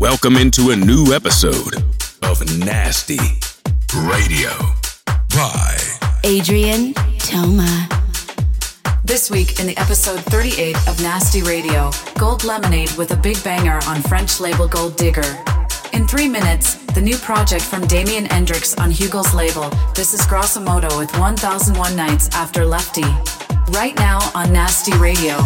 Welcome into a new episode of Nasty Radio by Adrien Toma. This week in the episode 38 of Nasty Radio, Gold Lemonade with a big banger on French label Gold Digger. In three minutes, the new project from Damien N-Drix on Hugo's label, this is Grossomodo with 1001 Nights After Lefty. Right now on Nasty Radio.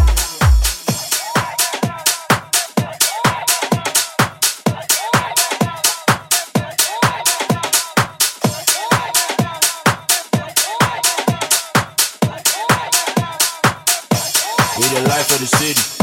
City.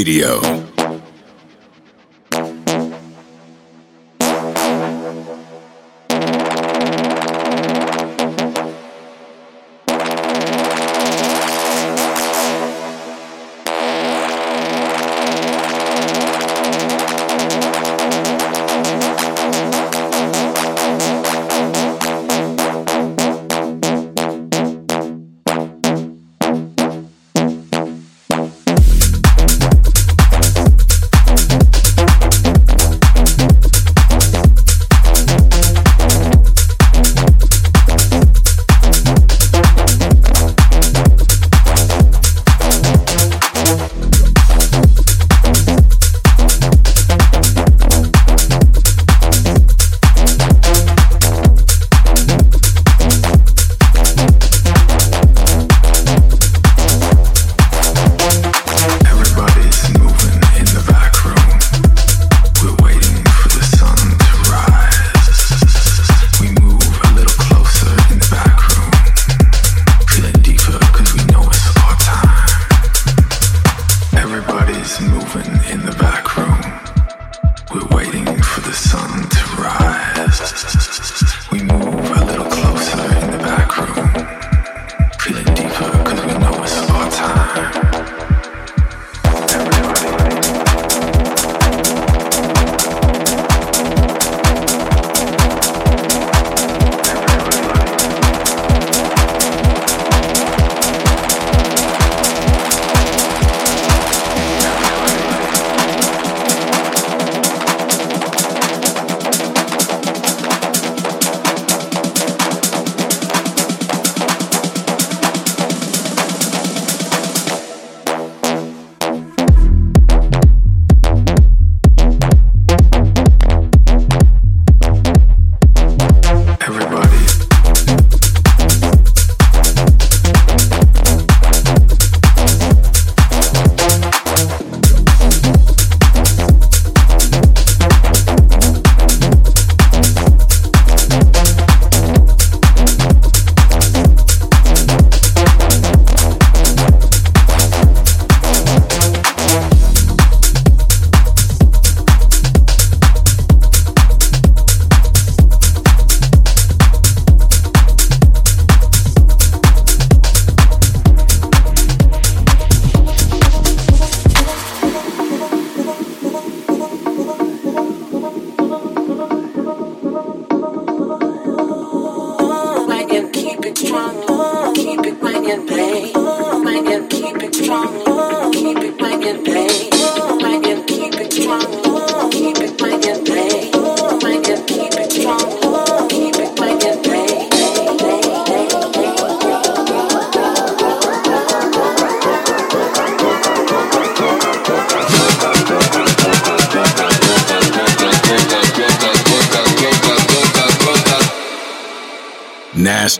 Radio.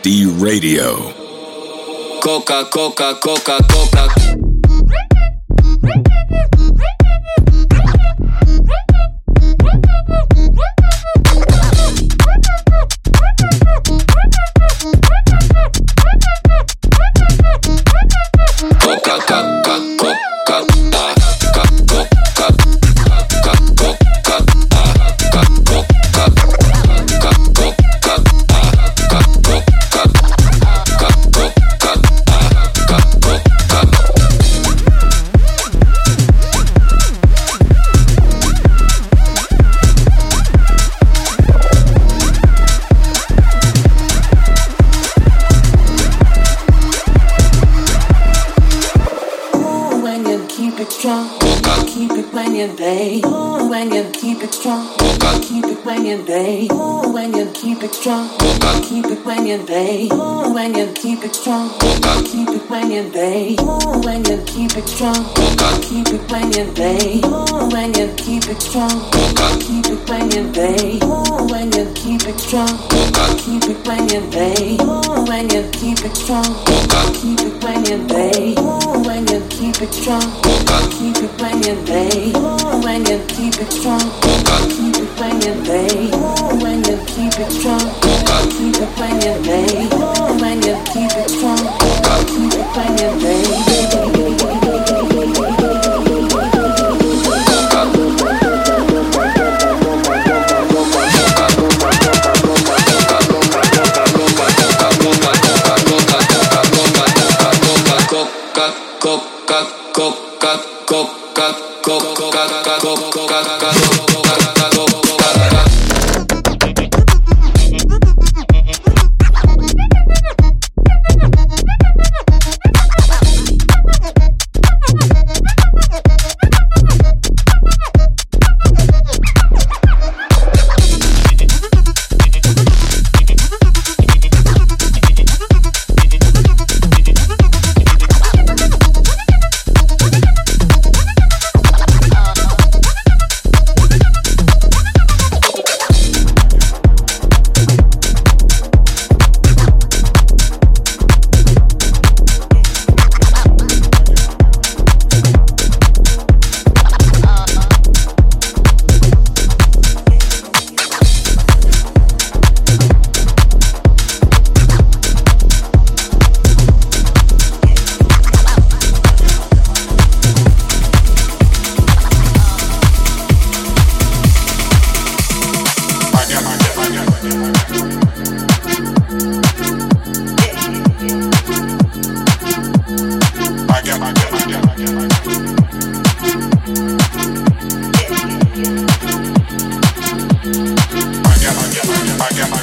HD Radio. Coca, Coca, Coca, Coca. strong. Keep it when you lay. When you keep it strong. Keep it when you lay. When you keep it strong. Keep it when you lay. When you keep it strong. Keep it when you lay. When you keep it strong. Keep it when you lay. When you keep it strong. Keep it when you lay. cocado. I got my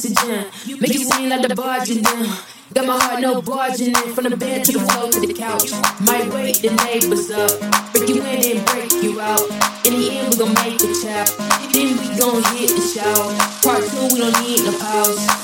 oxygen. Make it seem like the barging in. Got my heart no barging in. From the bed to the floor to the couch. Might wake the neighbors up. Break you in and break you out. In the end, we gon' make the child. Then we gon' hit the shower. Part two, we don't need no pause.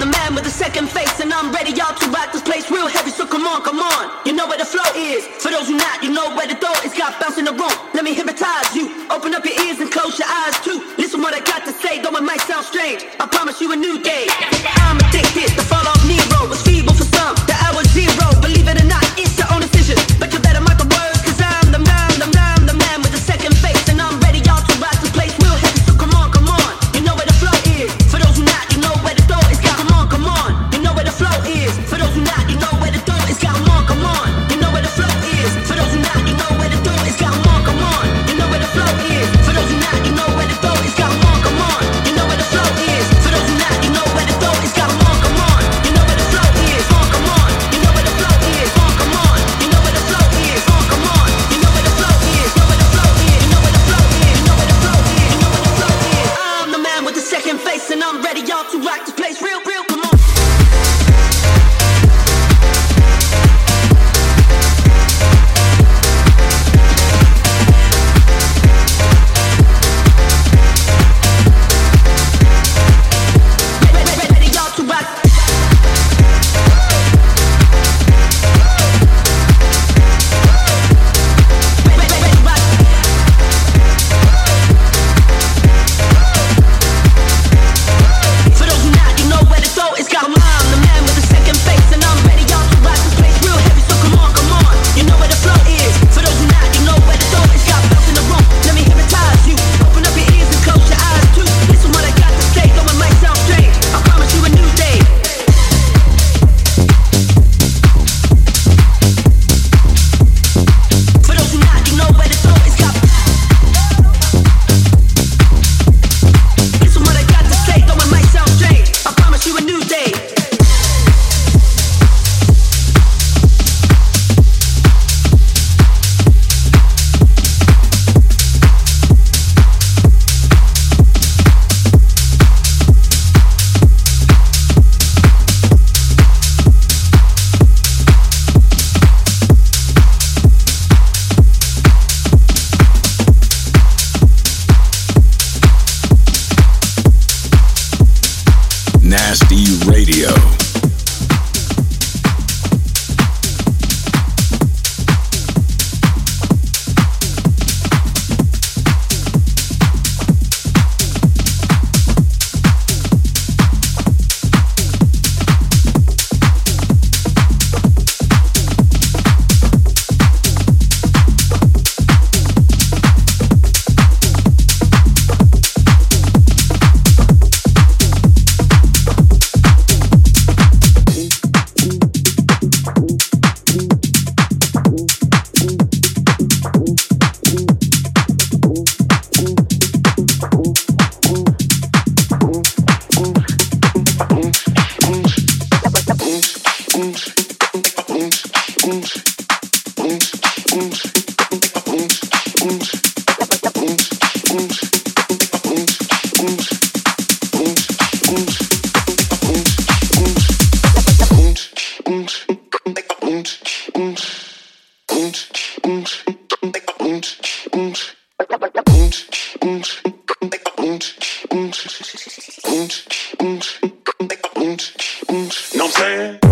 I'm the man with the second face, and I'm ready, y'all, to rock this place real heavy. So come on, come on. You know where the flow is. For those who not, you know where the door is. Got bounce in the room. Let me hypnotize you. Open up your ears and close your eyes too. Listen what I got to say, though it might sound strange. I promise you a new day. I'm addicted. The fall off Nero was feeling. I'm saying?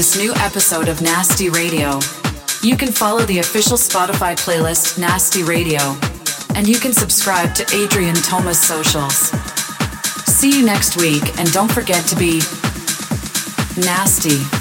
This new episode of Nasty Radio. You can follow the official Spotify playlist Nasty Radio, and you can subscribe to Adrien Toma's socials. See you next week, and don't forget to be nasty.